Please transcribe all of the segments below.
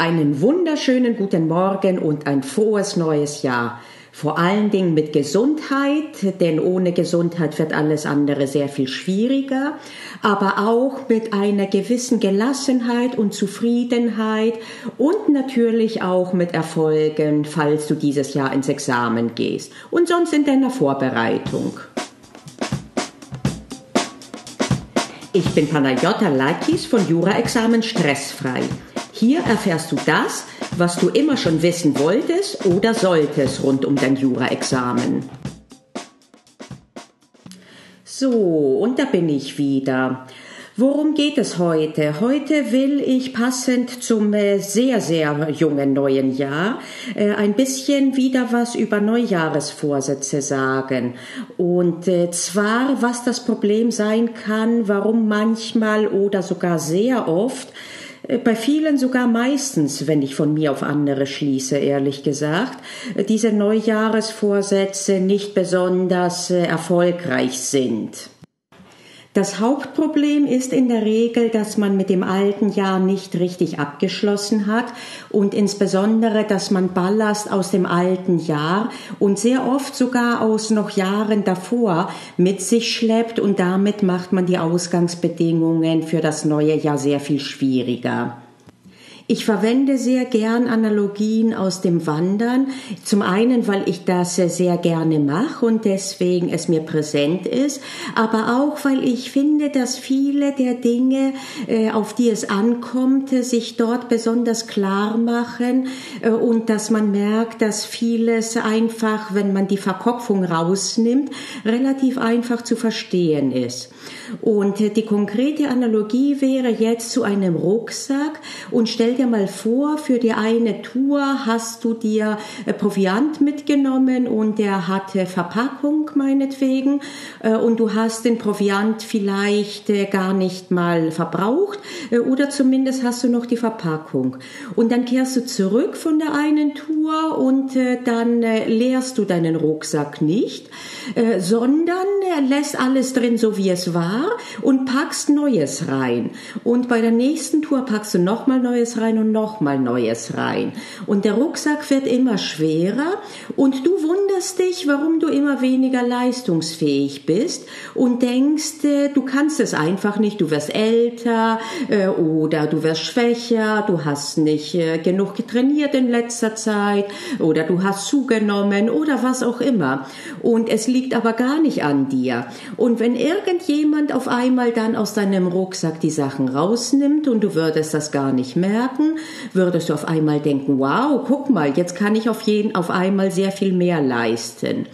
Einen wunderschönen guten Morgen und ein frohes neues Jahr. Vor allen Dingen mit Gesundheit, denn ohne Gesundheit wird alles andere sehr viel schwieriger, aber auch mit einer gewissen Gelassenheit und Zufriedenheit und natürlich auch mit Erfolgen, falls du dieses Jahr ins Examen gehst und sonst in deiner Vorbereitung. Ich bin Panayota Lakis von Jura-Examen Stressfrei. Hier erfährst du das, was du immer schon wissen wolltest oder solltest rund um dein Jura-Examen. So, und da bin ich wieder. Worum geht es heute? Heute will ich passend zum äh, sehr, sehr jungen neuen Jahr äh, ein bisschen wieder was über Neujahresvorsätze sagen. Und äh, zwar, was das Problem sein kann, warum manchmal oder sogar sehr oft bei vielen sogar meistens, wenn ich von mir auf andere schließe, ehrlich gesagt, äh, diese Neujahresvorsätze nicht besonders äh, erfolgreich sind. Das Hauptproblem ist in der Regel, dass man mit dem alten Jahr nicht richtig abgeschlossen hat und insbesondere, dass man Ballast aus dem alten Jahr und sehr oft sogar aus noch Jahren davor mit sich schleppt und damit macht man die Ausgangsbedingungen für das neue Jahr sehr viel schwieriger. Ich verwende sehr gern Analogien aus dem Wandern. Zum einen, weil ich das sehr gerne mache und deswegen es mir präsent ist, aber auch, weil ich finde, dass viele der Dinge, äh, auf die es ankommt, sich dort besonders klar machen äh, und dass man merkt, dass vieles einfach, wenn man die Verkopfung rausnimmt, relativ einfach zu verstehen ist. Und die konkrete Analogie wäre jetzt zu einem Rucksack und stell dir mal vor, für die eine Tour hast du dir äh, Proviant mitgenommen und der hatte Verpackung meinetwegen äh, und du hast den Proviant vielleicht äh, gar nicht mal verbraucht oder zumindest hast du noch die Verpackung. Und dann kehrst du zurück von der einen Tour und dann leerst du deinen Rucksack nicht, sondern lässt alles drin, so wie es war und packst Neues rein. Und bei der nächsten Tour packst du nochmal Neues rein und nochmal Neues rein. Und der Rucksack wird immer schwerer und du wunderst dich, warum du immer weniger leistungsfähig bist und denkst, äh, du kannst es einfach nicht, du wirst älter äh, oder du wirst schwächer, du hast nicht äh, genug getrainiert in letzter Zeit oder du hast zugenommen oder was auch immer. Und es liegt aber gar nicht an dir. Und wenn irgendjemand auf einmal dann aus deinem Rucksack die Sachen rausnimmt und du würdest das gar nicht merken, würdest du auf einmal denken, wow, guck mal, jetzt kann ich auf jeden, auf einmal sehr viel mehr leisten.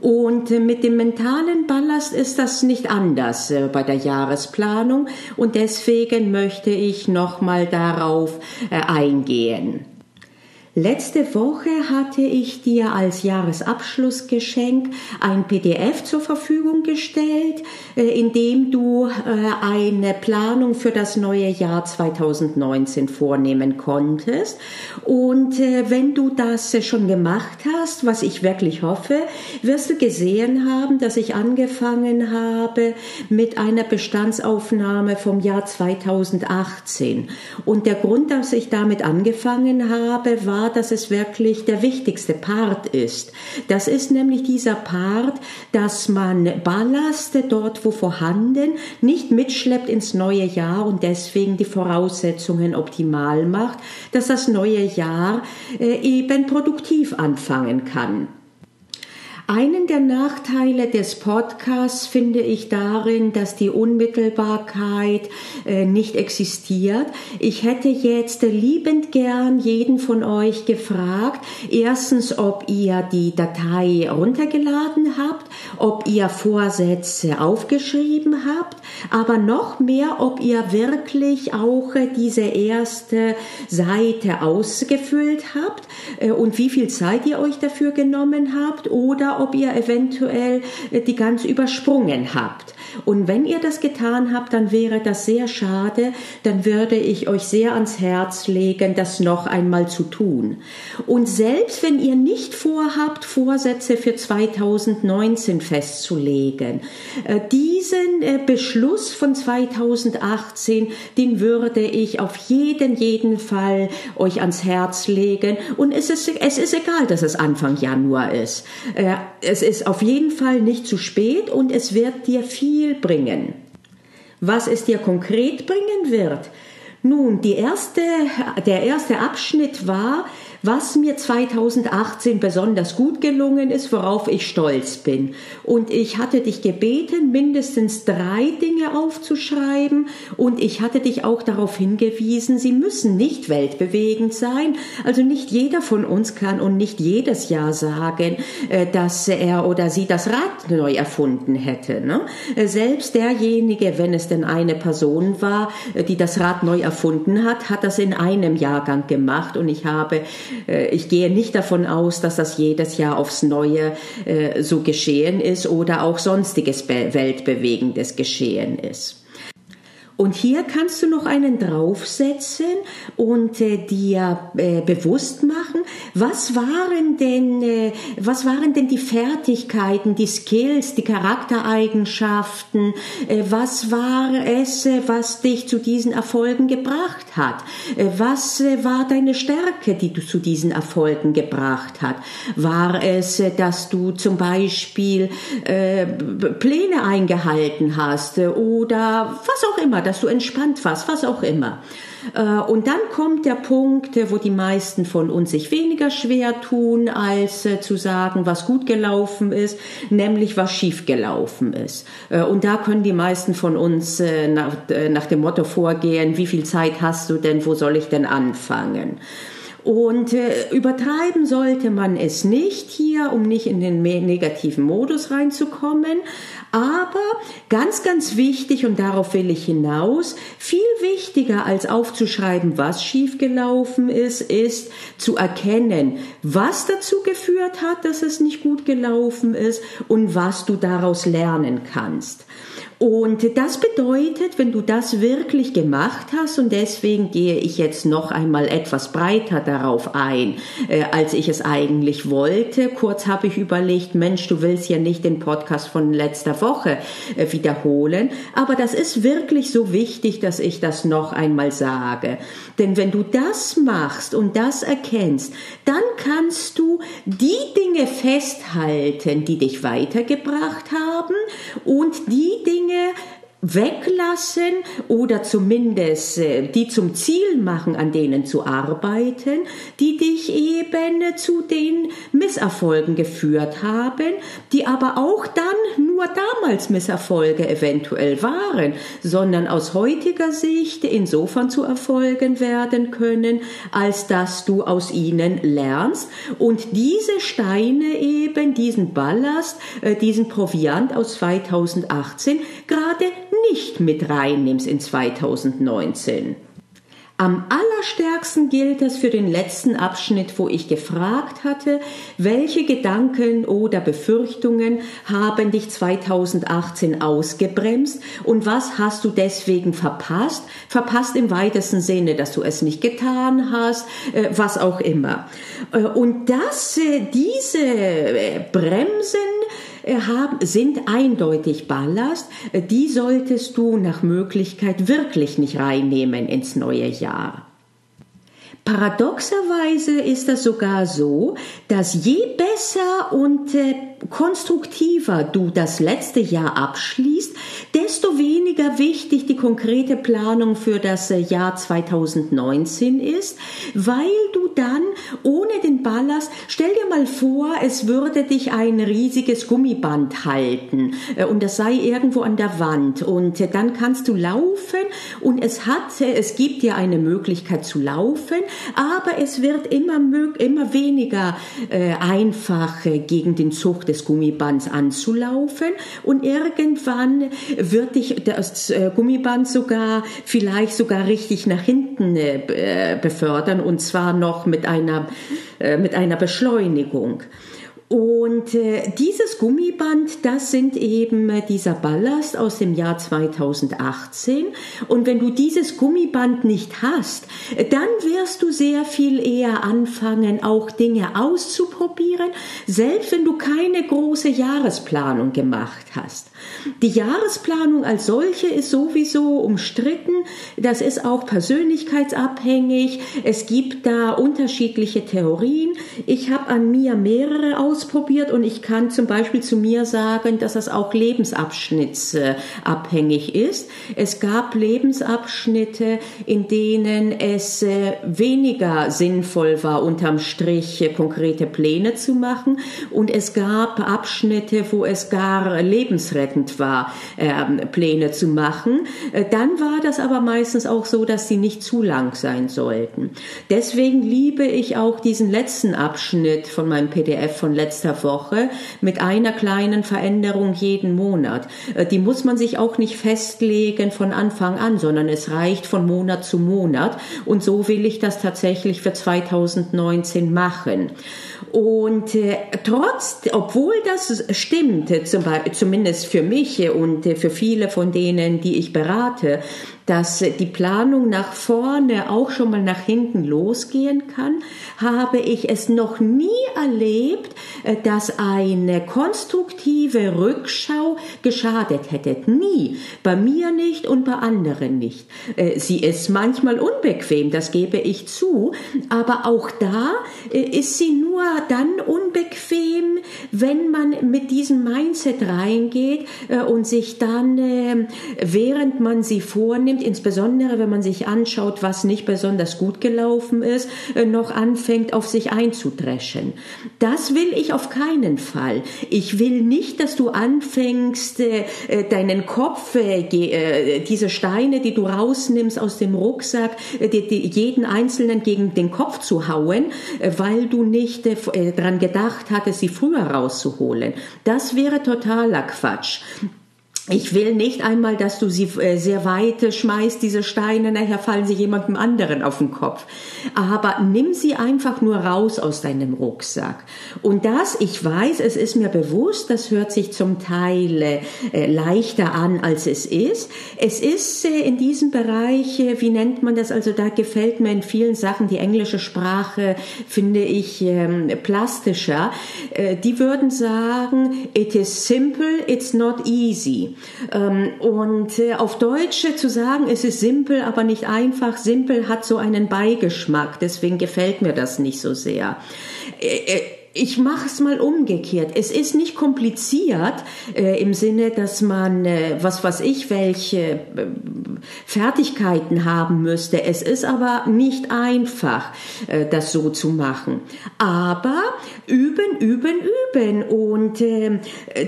Und äh, mit dem mentalen Ballast ist das nicht anders äh, bei der Jahresplanung und deswegen möchte ich nochmal darauf äh, eingehen. Letzte Woche hatte ich dir als Jahresabschlussgeschenk ein PDF zur Verfügung gestellt, äh, in dem du äh, eine Planung für das neue Jahr 2019 vornehmen konntest. Und äh, wenn du das schon gemacht hast, was ich wirklich hoffe, wirst du gesehen haben, dass ich angefangen habe mit einer Bestandsaufnahme vom Jahr 2018. Und der Grund, dass ich damit angefangen habe, war, dass es wirklich der wichtigste Part ist. Das ist nämlich dieser Part, dass man Ballaste dort, wo vorhanden, nicht mitschleppt ins neue Jahr und deswegen die Voraussetzungen optimal macht, dass das neue Jahr äh, eben produktiv anfangen kann. Einen der Nachteile des Podcasts finde ich darin, dass die Unmittelbarkeit äh, nicht existiert. Ich hätte jetzt liebend gern jeden von euch gefragt, erstens, ob ihr die Datei runtergeladen habt, ob ihr Vorsätze aufgeschrieben habt, aber noch mehr, ob ihr wirklich auch äh, diese erste Seite ausgefüllt habt äh, und wie viel Zeit ihr euch dafür genommen habt oder ob ihr eventuell die ganz übersprungen habt. Und wenn ihr das getan habt, dann wäre das sehr schade, dann würde ich euch sehr ans Herz legen, das noch einmal zu tun. Und selbst wenn ihr nicht vorhabt, Vorsätze für 2019 festzulegen, äh, diesen äh, Beschluss von 2018, den würde ich auf jeden, jeden Fall euch ans Herz legen. Und es ist, es ist egal, dass es Anfang Januar ist. Es ist auf jeden Fall nicht zu spät und es wird dir viel bringen. Was es dir konkret bringen wird, nun, erste, der erste Abschnitt war, was mir 2018 besonders gut gelungen ist, worauf ich stolz bin. Und ich hatte dich gebeten, mindestens drei Dinge aufzuschreiben und ich hatte dich auch darauf hingewiesen, sie müssen nicht weltbewegend sein. Also nicht jeder von uns kann und nicht jedes Jahr sagen, äh, dass er oder sie das Rad neu erfunden hätte. Ne? Äh, selbst derjenige, wenn es denn eine Person war, äh, die das Rad neu erfunden hat, hat das in einem Jahrgang gemacht und ich habe ich gehe nicht davon aus, dass das jedes Jahr aufs Neue äh, so geschehen ist oder auch sonstiges weltbewegendes geschehen ist. Und hier kannst du noch einen draufsetzen und äh, dir äh, bewusst machen, was waren denn, äh, was waren denn die Fertigkeiten, die Skills, die Charaktereigenschaften, äh, was war es, äh, was dich zu diesen Erfolgen gebracht hat? Äh, was war deine Stärke, die du zu diesen Erfolgen gebracht hat? War es, dass du zum Beispiel Pläne eingehalten hast oder was auch immer, dass du entspannt warst, was auch immer. Äh, und dann kommt der Punkt, wo die meisten von uns sich weniger schwer tun, als äh, zu sagen, was gut gelaufen ist, nämlich was schief gelaufen ist. Äh, und da können die meisten von uns nach dem Motto vorgehen, wie viel Zeit hast du denn, wo soll ich denn anfangen? Und äh, übertreiben sollte man es nicht hier, um nicht in den negativen Modus reinzukommen. Aber ganz, ganz wichtig, und darauf will ich hinaus, viel wichtiger als aufzuschreiben, was schiefgelaufen ist, ist zu erkennen, was dazu geführt hat, dass es nicht gut gelaufen ist und was du daraus lernen kannst. Und das bedeutet, wenn du das wirklich gemacht hast, und deswegen gehe ich jetzt noch einmal etwas breiter darauf ein, äh, als ich es eigentlich wollte. Kurz habe ich überlegt, Mensch, du willst ja nicht den Podcast von letzter Woche äh, wiederholen, aber das ist wirklich so wichtig, dass ich das noch einmal sage. Denn wenn du das machst und das erkennst, dann kannst du die Dinge festhalten, die dich weitergebracht haben und die Dinge, Dinge weglassen oder zumindest äh, die zum Ziel machen, an denen zu arbeiten, die dich eben zu den Misserfolgen geführt haben, die aber auch dann nur damals Misserfolge eventuell waren, sondern aus heutiger Sicht insofern zu Erfolgen werden können, als dass du aus ihnen lernst und diese Steine eben, diesen Ballast, äh, diesen Proviant aus 2018 gerade nicht mit reinnimmst in 2019. Am allerstärksten gilt das für den letzten Abschnitt, wo ich gefragt hatte, welche Gedanken oder Befürchtungen haben dich 2018 ausgebremst und was hast du deswegen verpasst? Verpasst im weitesten Sinne, dass du es nicht getan hast, äh, was auch immer. Äh, und dass äh, diese Bremsen haben, sind eindeutig Ballast. Äh, die solltest du nach Möglichkeit wirklich nicht reinnehmen ins neue Jahr. Paradoxerweise ist das sogar so, dass je besser und äh, konstruktiver du das letzte Jahr abschließt, desto weniger wichtig die konkrete Planung für das äh, Jahr 2019 ist, weil du dann ohne den Ballast, stell dir mal vor, es würde dich ein riesiges Gummiband halten äh, und das sei irgendwo an der Wand und äh, dann kannst du laufen und es hat, es gibt dir eine Möglichkeit zu laufen, aber es wird immer, immer weniger einfach gegen den Zug des Gummibands anzulaufen und irgendwann wird dich das äh, Gummiband sogar vielleicht sogar richtig nach hinten äh, befördern und zwar noch mit einer, äh, mit einer Beschleunigung. Und äh, dieses Gummiband, das sind eben äh, dieser Ballast aus dem Jahr 2018. Und wenn du dieses Gummiband nicht hast, dann wirst du sehr viel eher anfangen, auch Dinge auszuprobieren, selbst wenn du keine große Jahresplanung gemacht hast. Die Jahresplanung als solche ist sowieso umstritten. Das ist auch persönlichkeitsabhängig. Es gibt da unterschiedliche Theorien. Ich habe an mir mehrere ausprobiert und ich kann zum Beispiel zu mir sagen, dass das auch lebensabschnittsabhängig ist. Es gab Lebensabschnitte, in denen es äh, weniger sinnvoll war, unterm Strich konkrete Pläne zu machen und es gab Abschnitte, wo es gar lebensrettend war, ähm, Pläne zu machen. Äh, dann war das aber meistens auch so, dass sie nicht zu lang sein sollten. Deswegen liebe ich auch diesen letzten Abschnitt von meinem PDF von letzter Woche mit einer kleinen Veränderung jeden Monat. Äh, die muss man sich auch nicht festlegen von Anfang an, sondern es reicht von Monat zu Monat. Und so will ich das tatsächlich für 2019 machen. Und äh, trotz, obwohl das stimmt, zum, zumindest für mich und für viele von denen, die ich berate, dass die Planung nach vorne auch schon mal nach hinten losgehen kann, habe ich es noch nie erlebt, äh, dass eine konstruktive Rückschau geschadet hätte. Nie. Bei mir nicht und bei anderen nicht. Äh, sie ist manchmal unbequem, das gebe ich zu, aber auch da äh, ist sie nur dann unbequem, wenn man mit diesem Mindset reingeht und sich dann, während man sie vornimmt, insbesondere wenn man sich anschaut, was nicht besonders gut gelaufen ist, äh, noch anfängt auf sich einzudreschen. Das will ich auf keinen Fall. Ich will nicht, dass du anfängst, äh, äh, deinen Kopf, diese Steine, die du rausnimmst aus dem Rucksack, jeden einzelnen gegen den Kopf zu hauen, weil du nicht daran gedacht hattest, sie früher rauszuholen. Das wäre totaler Quatsch. Ich will nicht einmal, dass du sie äh, sehr weit schmeißt, diese Steine, nachher fallen sie jemandem anderen auf den Kopf. Aber nimm sie einfach nur raus aus deinem Rucksack. Und das, ich weiß, es ist mir bewusst, das hört sich zum Teil äh, leichter an, als es ist. Es ist äh, in diesem Bereich, wie nennt man das? Also da gefällt mir in vielen Sachen die englische Sprache, finde ich, ähm, plastischer. Die würden sagen, it is simple, it's not easy. Ähm, und äh, auf Deutsch zu sagen, es ist simpel, aber nicht einfach. Simpel hat so einen Beigeschmack, deswegen gefällt mir das nicht so sehr äh, ich mache es mal umgekehrt. Es ist nicht kompliziert äh, im Sinne, dass man, äh, was weiß ich, welche äh, Fertigkeiten haben müsste. Es ist aber nicht einfach, äh, das so zu machen. Aber üben, üben, üben. Und äh,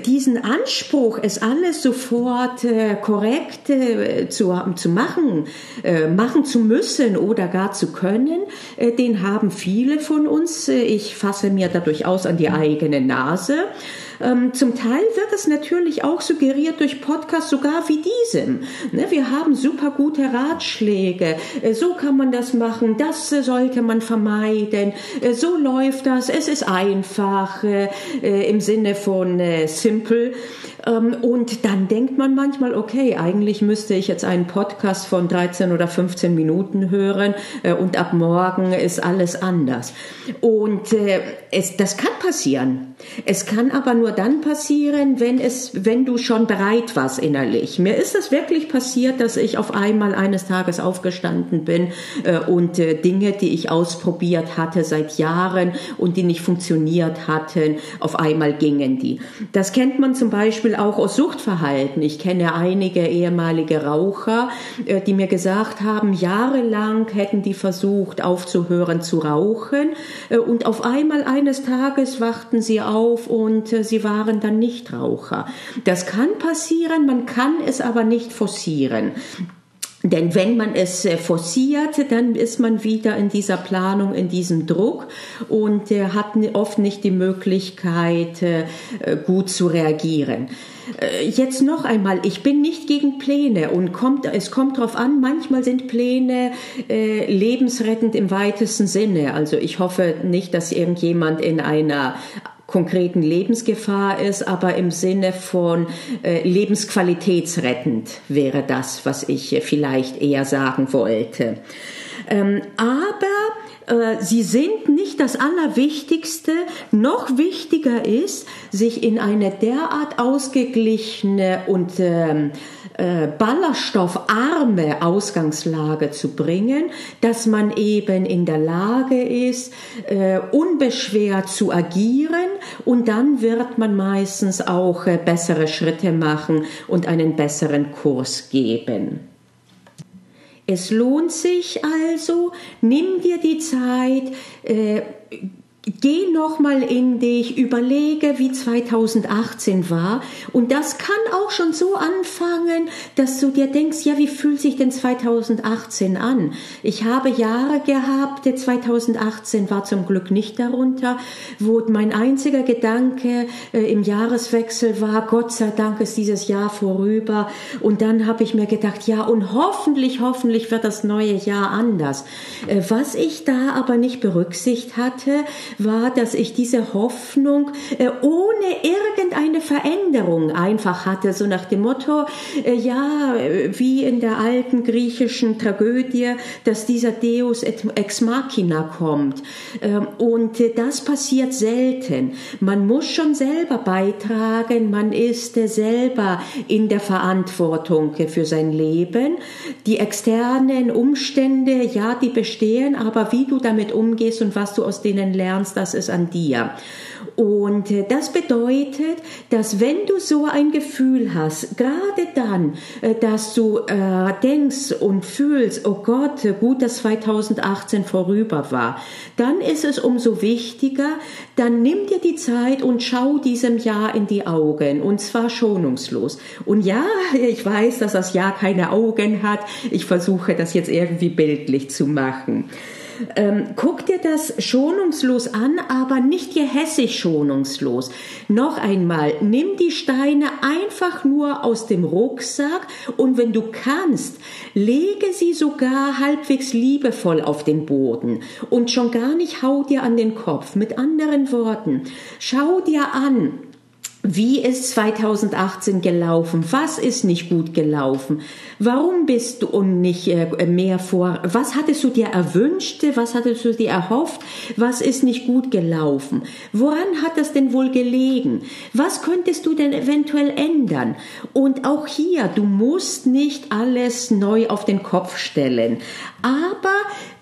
diesen Anspruch, es alles sofort äh, korrekt zu, zu machen, machen zu müssen oder gar zu können, den haben viele von uns. Ich fasse mir dadurch durchaus an die eigene Nase. Ähm, zum Teil wird es natürlich auch suggeriert durch Podcasts sogar wie diesem. Ne, wir haben super gute Ratschläge. Äh, so kann man das machen. Das äh, sollte man vermeiden. Äh, so läuft das. Es ist einfach im Sinne von simple. Ähm, und dann denkt man manchmal, okay, eigentlich müsste ich jetzt einen Podcast von 13 oder 15 Minuten hören und ab morgen ist alles anders. Und es, das kann passieren. Es kann aber nur dann passieren, wenn es, wenn du schon bereit warst innerlich. Mir ist es wirklich passiert, dass ich auf einmal eines Tages aufgestanden bin äh, und äh, Dinge, die ich ausprobiert hatte seit Jahren und die nicht funktioniert hatten, auf einmal gingen die. Das kennt man zum Beispiel auch aus Suchtverhalten. Ich kenne einige ehemalige Raucher, äh, die mir gesagt haben, jahrelang hätten die versucht aufzuhören zu rauchen äh, und auf einmal eines Tages wachten sie auf und äh, sie waren dann Nichtraucher. Das kann passieren, man kann es aber nicht forcieren. Denn wenn man es äh, forciert, dann ist man wieder in dieser Planung, in diesem Druck und hat oft nicht die Möglichkeit, äh, gut zu reagieren. Äh, jetzt noch einmal, ich bin nicht gegen Pläne und kommt, es kommt darauf an, manchmal sind Pläne äh, lebensrettend im weitesten Sinne. Also ich hoffe nicht, dass irgendjemand in einer konkreten Lebensgefahr ist, aber im Sinne von äh, lebensqualitätsrettend wäre das, was ich vielleicht eher sagen wollte. Ähm, aber äh, sie sind nicht das Allerwichtigste. Noch wichtiger ist, sich in eine derart ausgeglichene und ähm, äh, ballaststoffarme Ausgangslage zu bringen, dass man eben in der Lage ist, äh, unbeschwert zu agieren und dann wird man meistens auch äh, bessere Schritte machen und einen besseren Kurs geben. Es lohnt sich also, nimm dir die Zeit, äh, Geh nochmal in dich, überlege, wie 2018 war. Und das kann auch schon so anfangen, dass du dir denkst, ja, wie fühlt sich denn 2018 an? Ich habe Jahre gehabt, 2018 war zum Glück nicht darunter, wo mein einziger Gedanke äh, im Jahreswechsel war, Gott sei Dank ist dieses Jahr vorüber. Und dann habe ich mir gedacht, ja, und hoffentlich, hoffentlich wird das neue Jahr anders. Äh, was ich da aber nicht berücksichtigt hatte, war, dass ich diese Hoffnung äh, ohne irgendeine Veränderung einfach hatte, so nach dem Motto, äh, ja, wie in der alten griechischen Tragödie, dass dieser Deus ex machina kommt. Ähm, und äh, das passiert selten. Man muss schon selber beitragen, man ist äh, selber in der Verantwortung für sein Leben. Die externen Umstände, ja, die bestehen, aber wie du damit umgehst und was du aus denen lernst, kannst, das ist an dir. Und äh, das bedeutet, dass wenn du so ein Gefühl hast, gerade dann, äh, dass du äh, denkst und fühlst, oh Gott, gut, dass 2018 vorüber war, dann ist es umso wichtiger, dann nimm dir die Zeit und schau diesem Jahr in die Augen und zwar schonungslos. Und ja, ich weiß, dass das Jahr keine Augen hat. Ich versuche das jetzt irgendwie bildlich zu machen. Ähm, guck dir das schonungslos an, aber nicht gehässig schonungslos. Noch einmal, nimm die Steine einfach nur aus dem Rucksack und wenn du kannst, lege sie sogar halbwegs liebevoll auf den Boden und schon gar nicht hau dir an den Kopf. Mit anderen Worten, schau dir an, wie ist 2018 gelaufen? Was ist nicht gut gelaufen? Warum bist du und nicht äh, mehr vor? Was hattest du dir erwünscht? Was hattest du dir erhofft? Was ist nicht gut gelaufen? Woran hat das denn wohl gelegen? Was könntest du denn eventuell ändern? Und auch hier, du musst nicht alles neu auf den Kopf stellen. Aber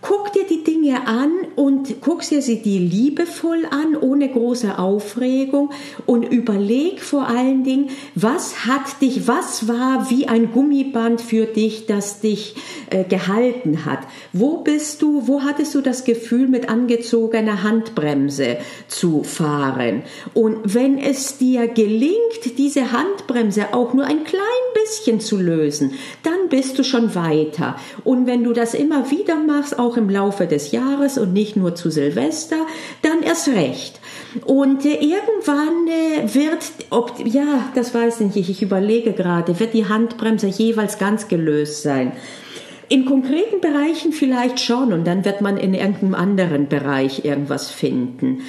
guck dir die Dinge an und guck dir sie dir liebevoll an, ohne große Aufregung und überleg vor allen Dingen, was hat dich, was war wie ein Gummiband für dich, das dich äh, gehalten hat? Wo bist du, wo hattest du das Gefühl, mit angezogener Handbremse zu fahren? Und wenn es dir gelingt, diese Handbremse auch nur ein klein bisschen zu lösen, dann bist du schon weiter. Und wenn du das immer wieder machst, auch im Laufe des Jahres und nicht nur zu Silvester, dann erst recht. Und äh, irgendwann äh, wird, ob, ja, das weiß ich nicht, ich überlege gerade, wird die Handbremse jeweils ganz gelöst sein. In konkreten Bereichen vielleicht schon. Und dann wird man in irgendeinem anderen Bereich irgendwas finden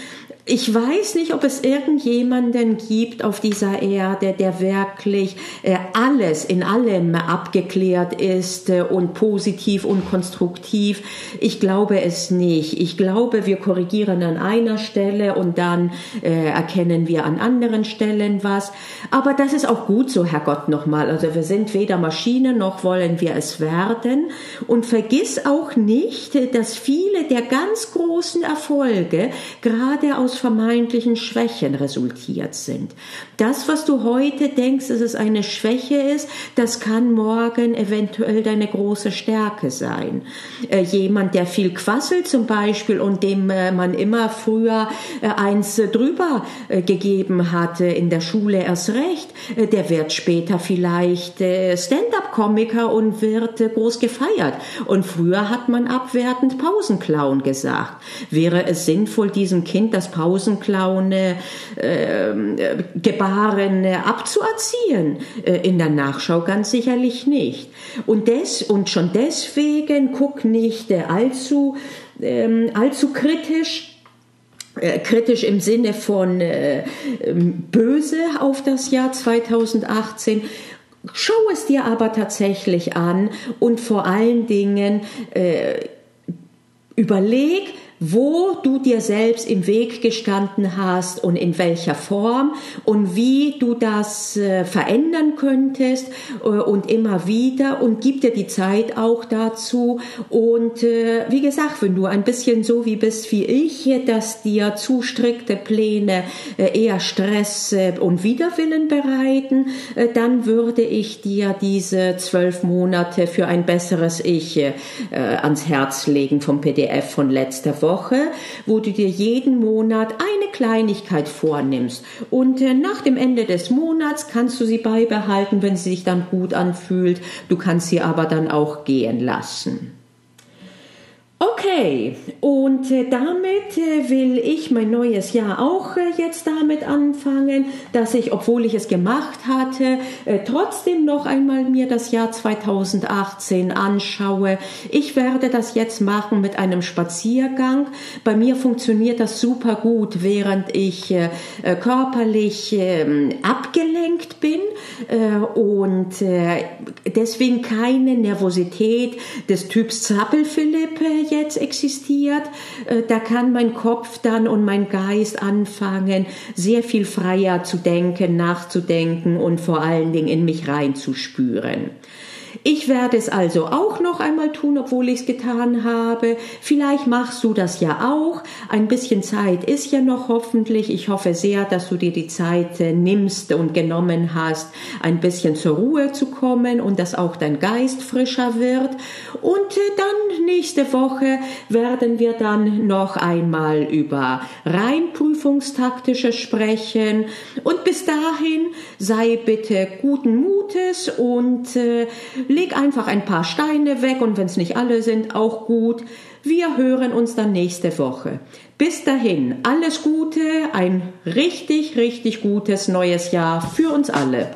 ich weiß nicht, ob es irgendjemanden gibt auf dieser Erde, der wirklich äh, alles in allem abgeklärt ist äh, und positiv und konstruktiv. Ich glaube es nicht. Ich glaube, wir korrigieren an einer Stelle und dann äh, erkennen wir an anderen Stellen was. Aber das ist auch gut so, Herrgott, nochmal. Also wir sind weder Maschine noch wollen wir es werden. Und vergiss auch nicht, dass viele der ganz großen Erfolge gerade aus aus vermeintlichen Schwächen resultiert sind. Das, was du heute denkst, dass es eine Schwäche ist, das kann morgen eventuell deine große Stärke sein. Äh, jemand, der viel quasselt zum Beispiel und dem äh, man immer früher äh, eins drüber äh, gegeben hatte, in der Schule erst recht, äh, der wird später vielleicht äh, Stand-up-Komiker und wird groß gefeiert. Und früher hat man abwertend Pausenclown gesagt. Wäre es sinnvoll, diesem Kind das Pausenclown Pausenklaune, äh, Gebaren äh, abzuerziehen? Äh, in der Nachschau ganz sicherlich nicht. Und, des, und schon deswegen guck nicht äh, allzu, ähm, allzu kritisch äh, kritisch im Sinne von äh, ähm, böse auf das Jahr 2018. Schau es dir aber tatsächlich an und vor allen Dingen äh, überleg, wo du dir selbst im Weg gestanden hast und in welcher Form und wie du das äh, verändern könntest äh, und immer wieder und gib dir die Zeit auch dazu. Und äh, wie gesagt, wenn du ein bisschen so wie bist wie ich, dass dir zu strikte Pläne eher Stress und Widerwillen bereiten, dann würde ich dir diese zwölf Monate für ein besseres Ich ans Herz legen vom PDF von letzter Woche Woche, wo du dir jeden Monat eine Kleinigkeit vornimmst. Und äh, nach dem Ende des Monats kannst du sie beibehalten, wenn sie sich dann gut anfühlt. Du kannst sie aber dann auch gehen lassen. Okay, und äh, damit äh, will ich mein neues Jahr auch äh, jetzt damit anfangen, dass ich, obwohl ich es gemacht hatte, trotzdem noch einmal mir das Jahr 2018 anschaue. Ich werde das jetzt machen mit einem Spaziergang. Bei mir funktioniert das super gut, während ich körperlich ähm, abgelenkt bin und deswegen keine Nervosität des Typs Zappelphilipp jetzt existiert, äh, da kann mein Kopf dann und mein Geist anfangen, sehr viel freier zu denken, nachzudenken und vor allen Dingen in mich reinzuspüren. Ich werde es also auch noch einmal tun, obwohl ich es getan habe. Vielleicht machst du das ja auch. Ein bisschen Zeit ist ja noch hoffentlich. Ich hoffe sehr, dass du dir die Zeit äh, nimmst und genommen hast, ein bisschen zur Ruhe zu kommen und dass auch dein Geist frischer wird. Und äh, dann nächste Woche werden wir dann noch einmal über rein prüfungstaktische sprechen. Und bis dahin sei bitte guten Mutes und äh, leg einfach ein paar Steine weg und wenn es nicht alle sind, auch gut. Wir hören uns dann nächste Woche. Bis dahin, alles Gute, ein richtig, richtig gutes neues Jahr für uns alle.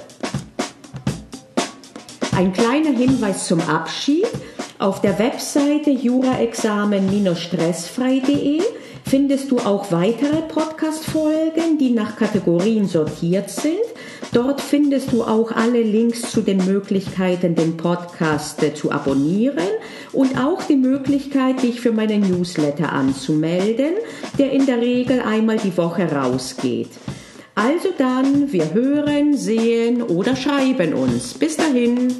Ein kleiner Hinweis zum Abschied. Auf der Webseite juraexamen-stressfrei.de findest du auch weitere Podcast-Folgen, die nach Kategorien sortiert sind. Dort findest du auch alle Links zu den Möglichkeiten, den Podcast äh, zu abonnieren und auch die Möglichkeit, dich für meinen Newsletter anzumelden, der in der Regel einmal die Woche rausgeht. Also dann, wir hören, sehen oder schreiben uns. Bis dahin.